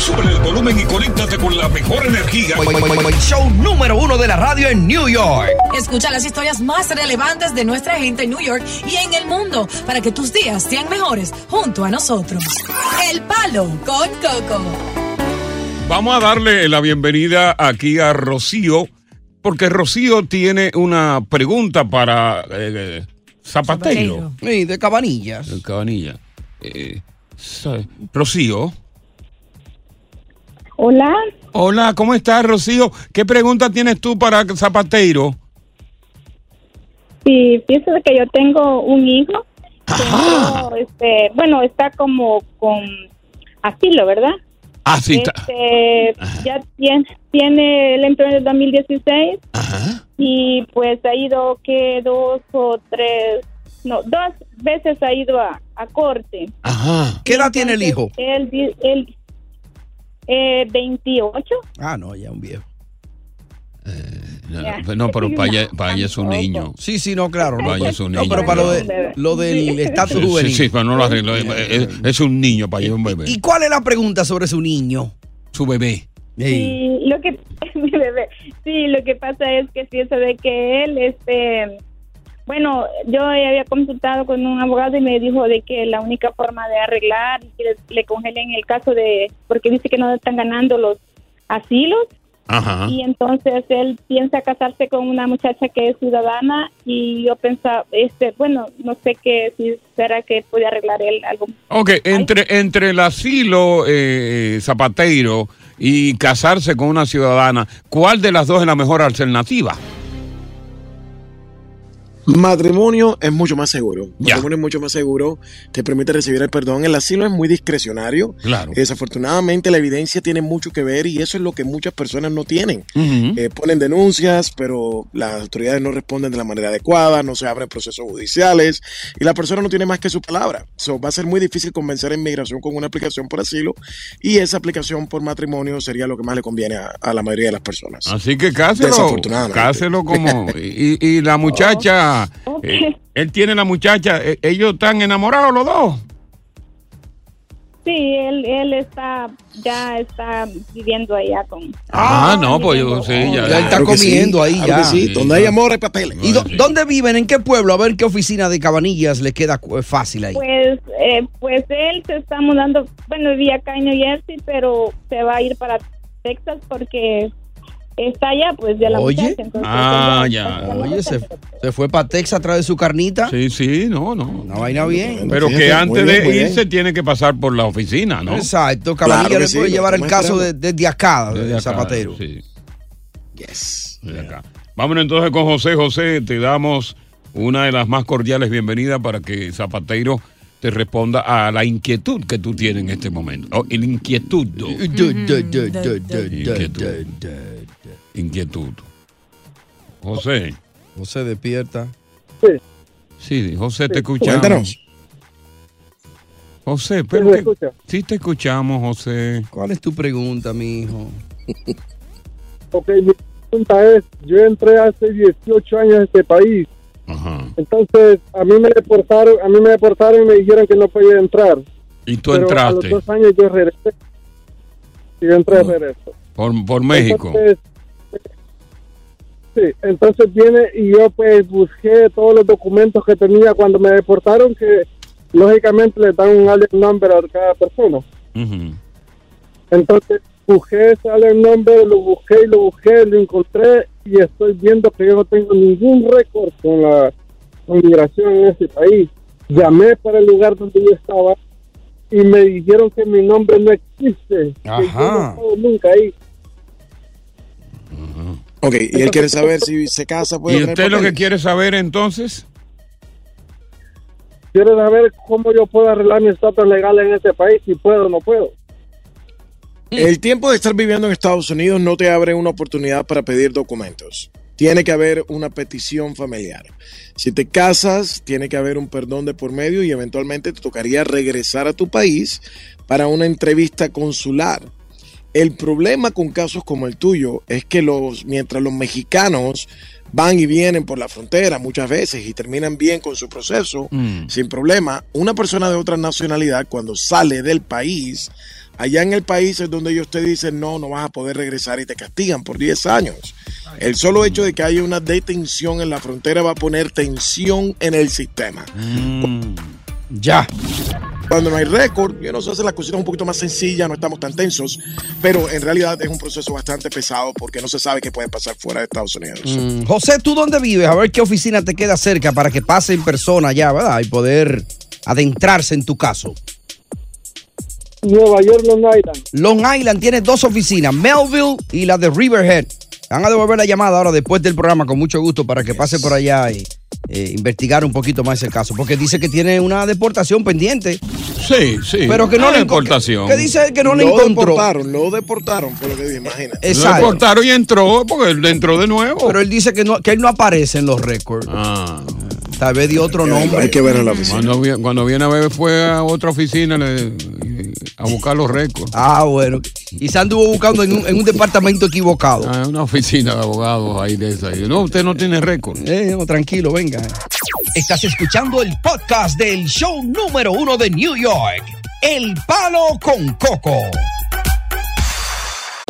Sube el volumen y conéctate con la mejor energía. Show número uno de la radio en New York. Escucha las historias más relevantes de nuestra gente en New York y en el mundo para que tus días sean mejores junto a nosotros. El Palo con Coco. Vamos a darle la bienvenida aquí a Rocío, porque Rocío tiene una pregunta para eh, Zapatero. Sí, de cabanillas. El Cabanilla. Eh, Rocío. Hola, Hola, ¿cómo estás, Rocío? ¿Qué pregunta tienes tú para Zapateiro? sí, pienso que yo tengo un hijo. que entró, este, bueno, está como con asilo, ¿verdad? Ah, sí, está. Este, ya tiene, tiene, él entró en el 2016 y pues ha ido que dos o tres, no, dos veces ha ido a, a corte. Ajá. ¿Qué edad tiene el hijo? Él, él eh, 28. Ah, no, ya un viejo. Ya. No, pero para ella, para ella es un niño. Sí, sí, no, claro. No, Para ella es un No, niño. pero para lo, de, lo del estatus Sí, juvenil. sí, pero no lo arreglo. Es, es- un niño, para ella es un bebé. ¿Y cuál es la pregunta sobre su niño? Su bebé. Sí, lo que mi bebé. Sí, lo que pasa es que pienso de que él este bueno, yo había consultado con un abogado y me dijo de que la única forma de arreglar y que le, le congelen el caso de porque dice que no están ganando los asilos Ajá. y entonces él piensa casarse con una muchacha que es ciudadana y yo pensaba este bueno, no sé qué si será que puede arreglar él algo. Ok, entre, entre el asilo eh, zapateiro y casarse con una ciudadana, ¿cuál de las dos es la mejor alternativa? Matrimonio es mucho más seguro. Matrimonio es mucho más seguro. Te permite recibir el perdón. El asilo es muy discrecionario. Claro. Desafortunadamente la evidencia tiene mucho que ver y eso es lo que muchas personas no tienen. Eh, ponen denuncias, pero las autoridades no responden de la manera adecuada, no se abren procesos judiciales y la persona no tiene más que su palabra. So, va a ser muy difícil convencer a inmigración con una aplicación por asilo y esa aplicación por matrimonio sería lo que más le conviene a, a la mayoría de las personas. Así que cáselo, Desafortunadamente. cáselo como... Y, y la muchacha, eh, él tiene la muchacha, eh, ellos están enamorados los dos. Sí, él él está ya está viviendo allá con Ah, no, pues yo sí, ya. Ya está Claro que sí, comiendo ahí claro ya. sí. Donde hay amor hay papeles. ¿Y dó- dónde viven? ¿En qué pueblo? A ver qué oficina de cabanillas le queda cu- fácil ahí. Pues, eh, pues él se está mudando, bueno, vivía acá en New Jersey, pero se va a ir para Texas porque está allá, pues, de la Oye. muchacha. entonces, Ah, ella ya. Oye, se, se fue para Texas a través de su carnita. Sí, sí, no, no. Una vaina bien. Pero que Fíjate, antes bien, de muy bien. irse tiene que pasar por la oficina, ¿no? Exacto. Cabanilla Claro que le sí, puede llevar el caso de- esperando. desde acá, Desde de Zapatero. sí, Yes. desde acá. Vámonos entonces con José. José, te damos una de las más cordiales bienvenidas para que Zapateiro te responda a la inquietud que tú tienes en este momento. Oh, el inquietud. Du- du- Inquietud. Inquietud. José. José despierta. Sí, José, te escuchamos. Cuéntanos. José, pero que- sí te escuchamos, José. ¿Cuál es tu pregunta, mi hijo? Ok, mi pregunta es, yo entré hace 18 años a este país Entonces, a mí me deportaron, a mí me deportaron y me dijeron que no podía entrar. Y tú Pero A los entraste dos años yo regresé. Y yo entré de regreso. por, por México. Entonces, sí, entonces viene y yo pues busqué todos los documentos que tenía cuando me deportaron que lógicamente le dan un alien number a cada persona. Entonces busqué ese alien number, lo busqué y lo busqué, lo encontré y estoy viendo que yo no tengo ningún récord con la con migración en ese país. Llamé para el lugar donde yo estaba y me dijeron que mi nombre no existe, que yo no he estado nunca ahí. Ok, y él quiere saber si se casa. puede ¿Y usted lo que quiere saber entonces? Quiero saber cómo yo puedo arreglar mi estatus legal en ese país, si puedo o no puedo. El tiempo de estar viviendo en Estados Unidos no te abre una oportunidad para pedir documentos. Tiene que haber una petición familiar. Si te casas, tiene que haber un perdón de por medio y eventualmente te tocaría regresar a tu país para una entrevista consular. El problema con casos como el tuyo es que los, mientras los mexicanos van y vienen por la frontera muchas veces y terminan bien con su proceso, sin problema, una persona de otra nacionalidad cuando sale del país, allá en el país es donde ellos te dicen no, no vas a poder regresar y te castigan por 10 años. El solo hecho de que haya una detención en la frontera va a poner tensión en el sistema. Ya. Cuando no hay récord, yo no sé, hace las cositas un poquito más sencillas, no estamos tan tensos, pero en realidad es un proceso bastante pesado porque no se sabe qué puede pasar fuera de Estados Unidos. Mm, José, ¿tú dónde vives? A ver qué oficina te queda cerca para que pase en persona ya, ¿verdad? Y poder adentrarse en tu caso. Nueva York, Long Island. Long Island tiene dos oficinas, Melville y la de Riverhead. Van a devolver la llamada ahora después del programa con mucho gusto para que pase por allá y eh, investigar un poquito más el caso. Porque dice que tiene una deportación pendiente. Sí, sí. Pero que no le deportación. Que dice que no le lo encontró. deportaron, lo deportaron, fue lo que imagínate. Lo deportaron y entró porque él entró de nuevo. Pero él dice que, no, que él no aparece en los récords. Ah. Tal vez dio otro nombre. Hay que ver en la oficina. Cuando, cuando viene a ver fue a otra oficina le- a buscar los récords. Ah, bueno. Y se anduvo buscando en un, en un departamento equivocado. Ah, una oficina de abogados ahí de esa. No, usted no tiene récord. Eh, no, tranquilo, venga. Estás escuchando el podcast del show número uno de New York. El Palo con Coco.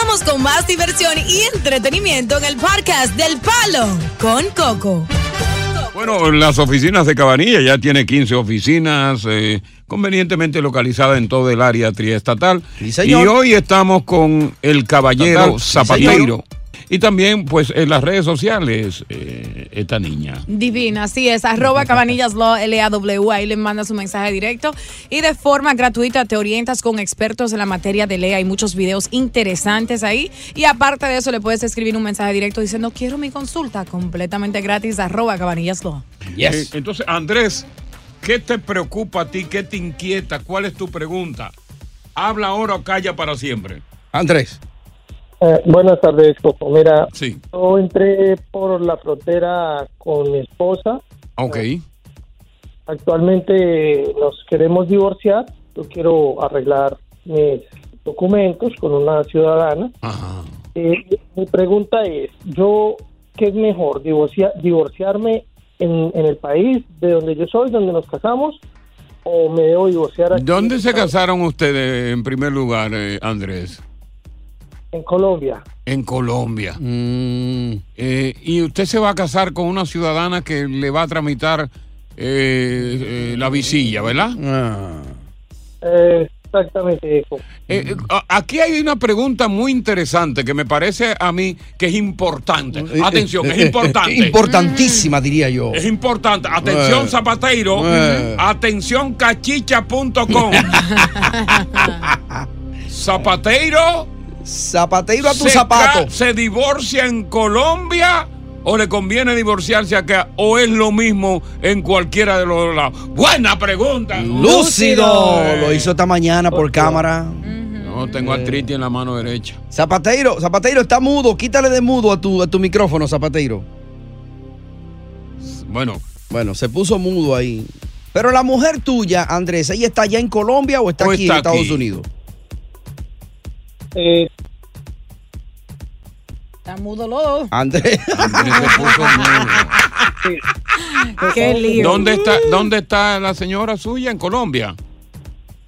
Continuamos con más diversión y entretenimiento en el podcast del Palo con Coco. Bueno, las oficinas de Cabanilla ya tiene 15 oficinas eh, convenientemente localizadas en todo el área triestatal. y señor. hoy estamos con el caballero. Sí, señor. Y también, pues, en las redes sociales, eh, esta niña. Divina, así es. Arroba Cabanillas Law, L-A-W. Ahí le manda su mensaje directo. Y de forma gratuita te orientas con expertos en la materia de ley. Hay muchos videos interesantes ahí. Y aparte de eso, le puedes escribir un mensaje directo diciendo, quiero mi consulta completamente gratis. Arroba Cabanillas Law. Eh, entonces, Andrés, ¿qué te preocupa a ti? ¿Qué te inquieta? ¿Cuál es tu pregunta? ¿Habla ahora o calla para siempre? Andrés. Eh, buenas tardes, Coco. Mira, Sí. yo entré por la frontera con mi esposa. Ok. Actualmente nos queremos divorciar. Yo quiero arreglar mis documentos con una ciudadana. Eh, mi pregunta es, yo, ¿qué es mejor? Divorcia- ¿Divorciarme en, en el país de donde yo soy, donde nos casamos? ¿O me debo divorciar aquí ¿Dónde se casaron ustedes en primer lugar, eh, Andrés? En Colombia? En Colombia. Mm. Eh, ¿Y usted se va a casar con una ciudadana que le va a tramitar eh, eh, la visilla, ¿verdad? Ah. Exactamente eso. Eh, a- aquí hay una pregunta muy interesante que me parece a mí que es importante. Atención, es importante. Importantísima, diría yo. Es importante. Atención, Eh. Zapateiro. Eh. Atención, cachicha.com. Zapateiro. Zapateiro a tu se zapato. ¿Se divorcia en Colombia o le conviene divorciarse acá? ¿O es lo mismo en cualquiera de los dos lados? Buena pregunta. Lúcido. Lo hizo esta mañana por cámara. No, tengo artritis en la mano derecha. Zapateiro, Zapateiro está mudo. Quítale de mudo a tu, a tu micrófono, Zapateiro. Bueno. Bueno, se puso mudo ahí. Pero la mujer tuya, Andrés, ¿ella está allá en Colombia o está O aquí está en Estados aquí. Unidos? Eh, Está mudo lodo. Andrés. Qué lío. ¿Dónde está, ¿Dónde está la señora suya? ¿En Colombia?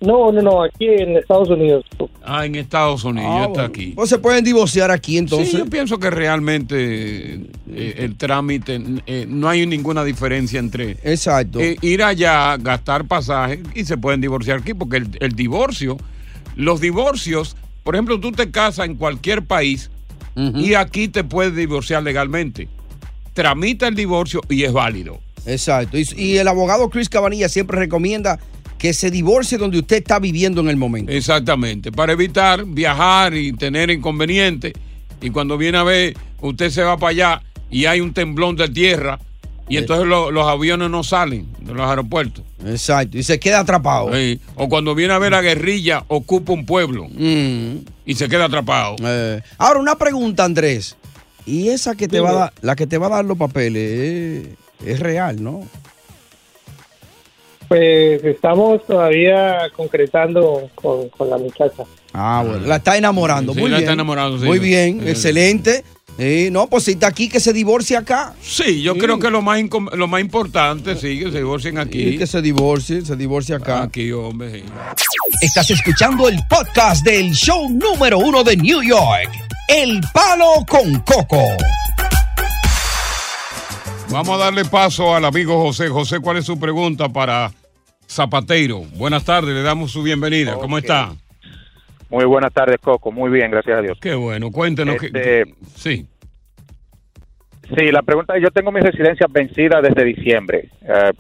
no, no, no, aquí en Estados Unidos. Ah, en Estados Unidos, Ah, está bueno. aquí. Pues se pueden divorciar aquí entonces. Sí, yo pienso que realmente eh, el trámite, eh, no hay ninguna diferencia entre Exacto. eh, ir allá, gastar pasaje y se pueden divorciar aquí, porque el, el divorcio, los divorcios, por ejemplo, tú te casas en cualquier país y aquí te puedes divorciar legalmente. Tramita el divorcio y es válido. Exacto. Y, y el abogado Chris Cabanilla siempre recomienda que se divorcie donde usted está viviendo en el momento. Exactamente, para evitar viajar y tener inconvenientes. Y cuando viene a ver, usted se va para allá y hay un temblón de tierra y entonces lo- los aviones no salen de los aeropuertos. Exacto, y se queda atrapado. Sí. O cuando viene a ver la guerrilla, ocupa un pueblo Mm. y se queda atrapado. Eh, Ahora, una pregunta, Andrés. ¿Y esa que te va a dar, la que te va a dar los papeles, eh, es real, no? Pues estamos todavía concretando con, con la muchacha. Ah, bueno. La está enamorando. Sí, Muy la bien. está enamorando, sí. Muy bien, Sí. excelente. Eh, no, pues si está aquí, que se divorcie acá. Sí, yo creo que lo más, lo más importante, sí, que se divorcien aquí. que se divorcie, se divorcie acá. Aquí, hombre. sí. Estás escuchando el podcast del show número uno de New York, El Palo con Coco. Vamos a darle paso al amigo José. José, ¿cuál es su pregunta para Zapateiro? Buenas tardes, le damos su bienvenida. ¿Cómo está? Muy buenas tardes, Coco. Muy bien, gracias a Dios. Qué bueno, cuéntenos. que- Este, sí. Sí, la pregunta es, yo tengo mi residencia vencida desde diciembre. Eh,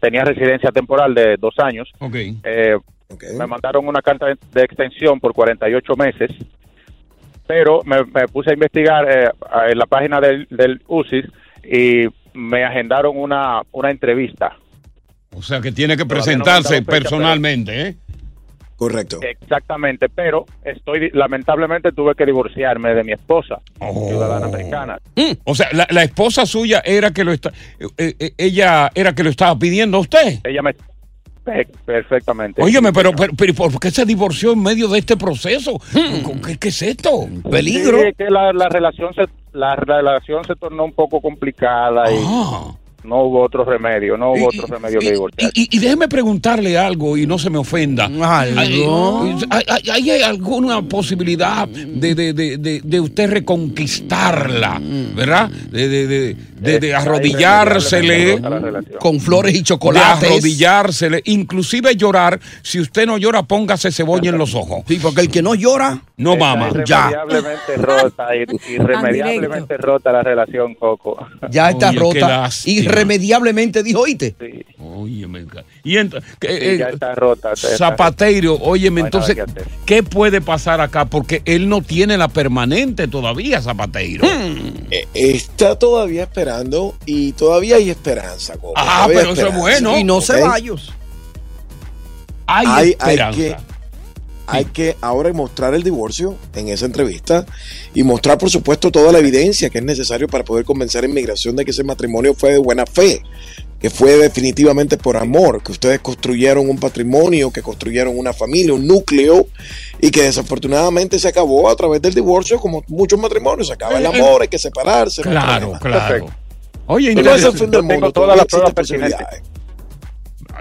tenía residencia temporal de dos años. Ok. Eh, Me mandaron una carta de- de extensión por 48 meses, pero me, me puse a investigar eh, en la página del, del UCIS y me agendaron una, una entrevista. O sea que tiene que Todavía presentarse fecha, personalmente, ¿eh? Correcto. Exactamente, pero estoy lamentablemente tuve que divorciarme de mi esposa, Oh. ciudadana americana. O sea, la, la esposa suya era que lo está, eh, eh, ella era que lo estaba pidiendo a usted. Ella me pe- perfectamente. Óyeme, pero, pero, pero ¿por qué se divorció en medio de este proceso? ¿Qué, qué es esto? Peligro. Sí, que la, la relación se la relación se tornó un poco complicada y no hubo otro remedio, no hubo otro remedio que divorciar. Y, y déjeme preguntarle algo y no se me ofenda. ¿Algo? ¿Hay, hay- hay alguna posibilidad de, de, de, de- de usted reconquistarla, verdad? De, de, de, de- de arrodillársele. Con flores y De chocolates. arrodillársele, inclusive llorar. Si usted no llora, póngase cebolla en los ojos. Sí, porque el que no llora, no mama. Ya. Irremediablemente rota, y- irremediablemente rota la relación, Coco. Ya está Oye, rota. Irremediablemente, dijo, oíste. Óyeme, ca- y Sí, eh, ya está rota. está Zapateiro, óyeme, No entonces. ¿qué puede pasar acá? Porque él no tiene la permanente todavía, Zapateiro. Eh, Está todavía esperando y todavía hay esperanza. Coco, Ah, todavía pero eso es bueno. Y no ¿ok? ceballos. Hay, hay, hay esperanza. que hay que ahora mostrar el divorcio en esa entrevista y mostrar, por supuesto, toda la evidencia que es necesario para poder convencer a inmigración de que ese matrimonio fue de buena fe, que fue definitivamente por amor, que ustedes construyeron un patrimonio, que construyeron una familia, un núcleo y que desafortunadamente se acabó a través del divorcio, como muchos matrimonios, se acaba el Eh, eh. amor, hay que separarse. Claro, claro. Perfecto. Oye, No es el interesante. fin del Yo tengo mundo, todas las pruebas pertinentes.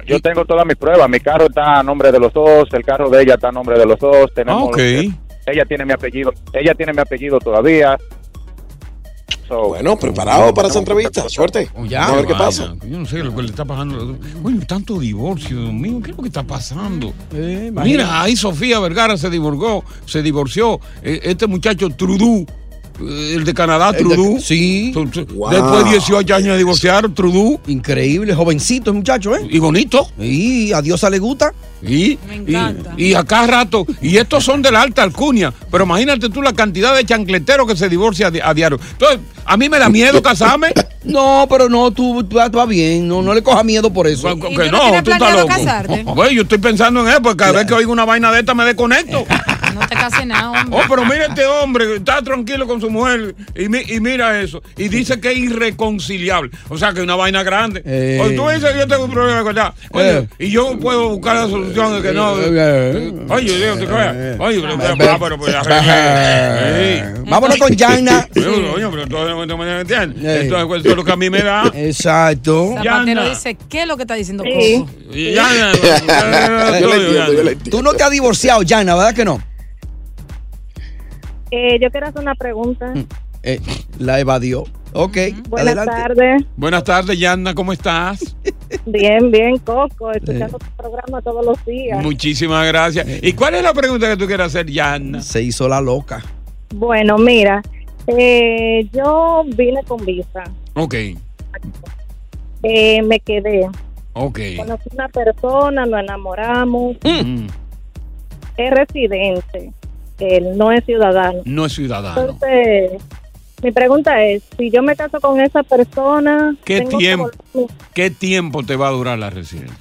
Yo tengo todas mis pruebas. Mi carro está a nombre de los dos, el carro de ella está a nombre de los dos. Tenemos Ah, ok. ella tiene mi apellido, ella tiene mi apellido todavía. Bueno, preparado para esa entrevista. Suerte. Ya, Vamos a ver qué pasa. Yo no sé lo que le está pasando. Oye, tanto divorcio, Dios mío, ¿qué es lo que está pasando? imagínate. Mira, ahí Sofía Vergara se divorció, se divorció. Eh, Este muchacho eh, el de Canadá, El de- Trudeau. sí. Wow. Después de 18 años de divorciar, Trudeau. Increíble, jovencito el muchacho, ¿eh? Y bonito. Y a Diosa le gusta. Y, y, y a cada rato, y estos son de la alta alcunia, pero imagínate tú la cantidad de chancleteros que se divorcia a, di- a diario. Entonces, a mí me da miedo casarme. No, pero no, tú, tú vas bien, no, no le cojas miedo por eso. Que no, tú estás loco. Güey, yo estoy pensando en él, porque cada vez que oigo una vaina de esta me desconecto. No te cases nada, hombre. Oh, pero mira este hombre, está tranquilo con su mujer y, mi- y mira eso. Y dice que es irreconciliable. O sea, que es una vaina grande. Eh. O tú dices que yo tengo un problema con ella. Oye, Eh. y yo puedo buscar la solución de que no. Oye, Dios, te creas. Oye, pero, pero, pero, pero, pues, sí. Vámonos con Yana. Oye, oye, pero todo no me entiendes. Entonces, pues, eso es lo que a mí me da. Exacto. Zapatero dice, ¿qué es lo que está diciendo Sí. Yana, Tú no te has divorciado, Yana, ¿verdad que no? Eh, yo quiero hacer una pregunta. Eh, la evadió. Ok, Buenas tardes. Buenas tardes, Yana, ¿cómo estás? Bien, bien, Coco. Escuchando tu programa todos los días. Muchísimas gracias. ¿Y cuál es la pregunta que tú quieres hacer, Yana? Se hizo la loca. Bueno, mira, eh, yo vine con visa. Ok, Eh, me quedé. ok. Conocí una persona, nos enamoramos. Mm. Es residente. Él no es ciudadano. No es ciudadano. Entonces, mi pregunta es, si yo me caso con esa persona... ¿Qué tiempo, ¿Qué tiempo te va a durar la residencia?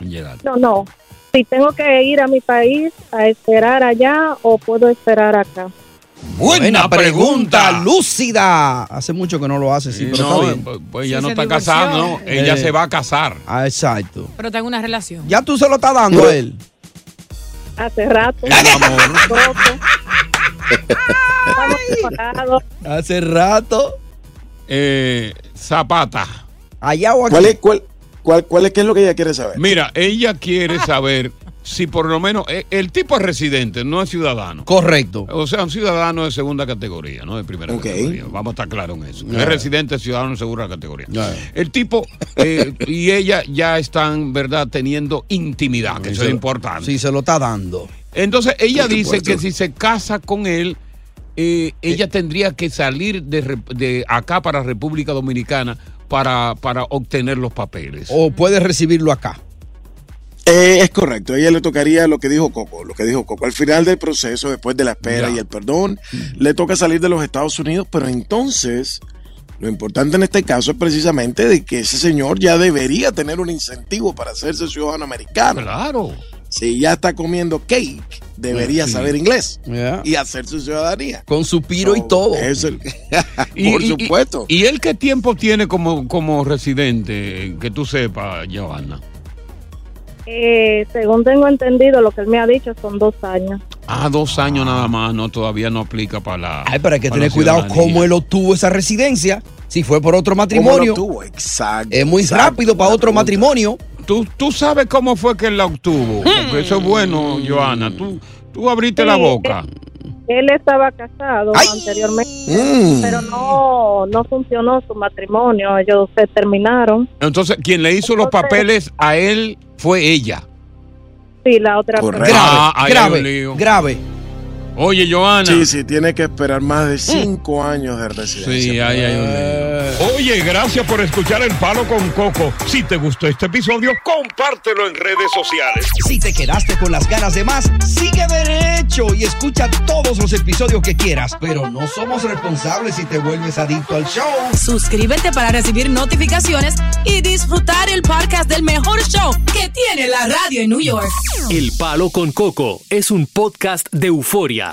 En llegar. No, no. Si tengo que ir a mi país a esperar allá o puedo esperar acá. Buena pregunta. lúcida. Hace mucho que no lo hace, sí, pero no, está bien. pues, pues ella Sí, no está divorció. casada, ¿no? Ella Eh. se va a casar. Ah, exacto. Pero tengo una relación. Ya tú se lo estás dando a él. Hace rato. Separados. Hace rato. Eh, Zapata. Allá o aquí. ¿Cuál es, cuál, cuál, cuál es, qué es lo que ella quiere saber? Mira, ella quiere saber si por lo menos eh, el tipo es residente, no es ciudadano. Correcto. O sea, un ciudadano de segunda categoría, no de primera Ok. categoría. Vamos a estar claros en eso. Es residente, ciudadano de segunda categoría. El tipo eh, y ella ya están, ¿verdad?, teniendo intimidad, que eso es lo- importante. Sí, se lo está dando. Entonces, ella dice que si se casa con él, eh, ella tendría que salir de, de acá para República Dominicana para, para obtener los papeles. O puedes recibirlo acá. Eh, es correcto, a ella le tocaría lo que dijo Coco, lo que dijo Coco. Al final del proceso, después de la espera Ya. y el perdón, le toca salir de los Estados Unidos, pero entonces lo importante en este caso es precisamente de que ese señor ya debería tener un incentivo para hacerse ciudadano americano. Claro. Si ya está comiendo cake, debería Sí. saber inglés y hacer su ciudadanía. Con su piro y So, todo. es el- Y- Por y- supuesto. ¿Y él qué tiempo tiene como, como residente? Que tú sepas, Giovanna. Eh, según tengo entendido, lo que él me ha dicho son dos años. Ah, dos años nada más, no, todavía no aplica para la. Ay, pero hay que tener cuidado cómo él obtuvo esa residencia. Si fue por otro ¿Cómo matrimonio. lo tuvo? Exacto. Es muy exacto. rápido para otro pregunta. matrimonio. ¿Tú, tú sabes cómo fue que él la obtuvo. Porque eso es bueno, Joana. Tú, tú abriste Sí, la boca. Él estaba casado anteriormente, Mm. pero no, no funcionó su matrimonio. Ellos se terminaron. Entonces, quien le hizo los papeles a él fue ella. Sí, la otra Correcto. persona. Ah, hay un grave, grave. Oye, Joana. Sí, sí, tiene que esperar más de cinco años de residencia. Sí, ahí hay un lío. Oye, gracias por escuchar El Palo con Coco. Si te gustó este episodio, compártelo en redes sociales. Si te quedaste con las ganas de más, sigue y escucha todos los episodios que quieras. Pero no somos responsables si te vuelves adicto al show. Suscríbete para recibir notificaciones y disfrutar el podcast del mejor show que tiene la radio en New York. El Palo con Coco es un podcast de euforia.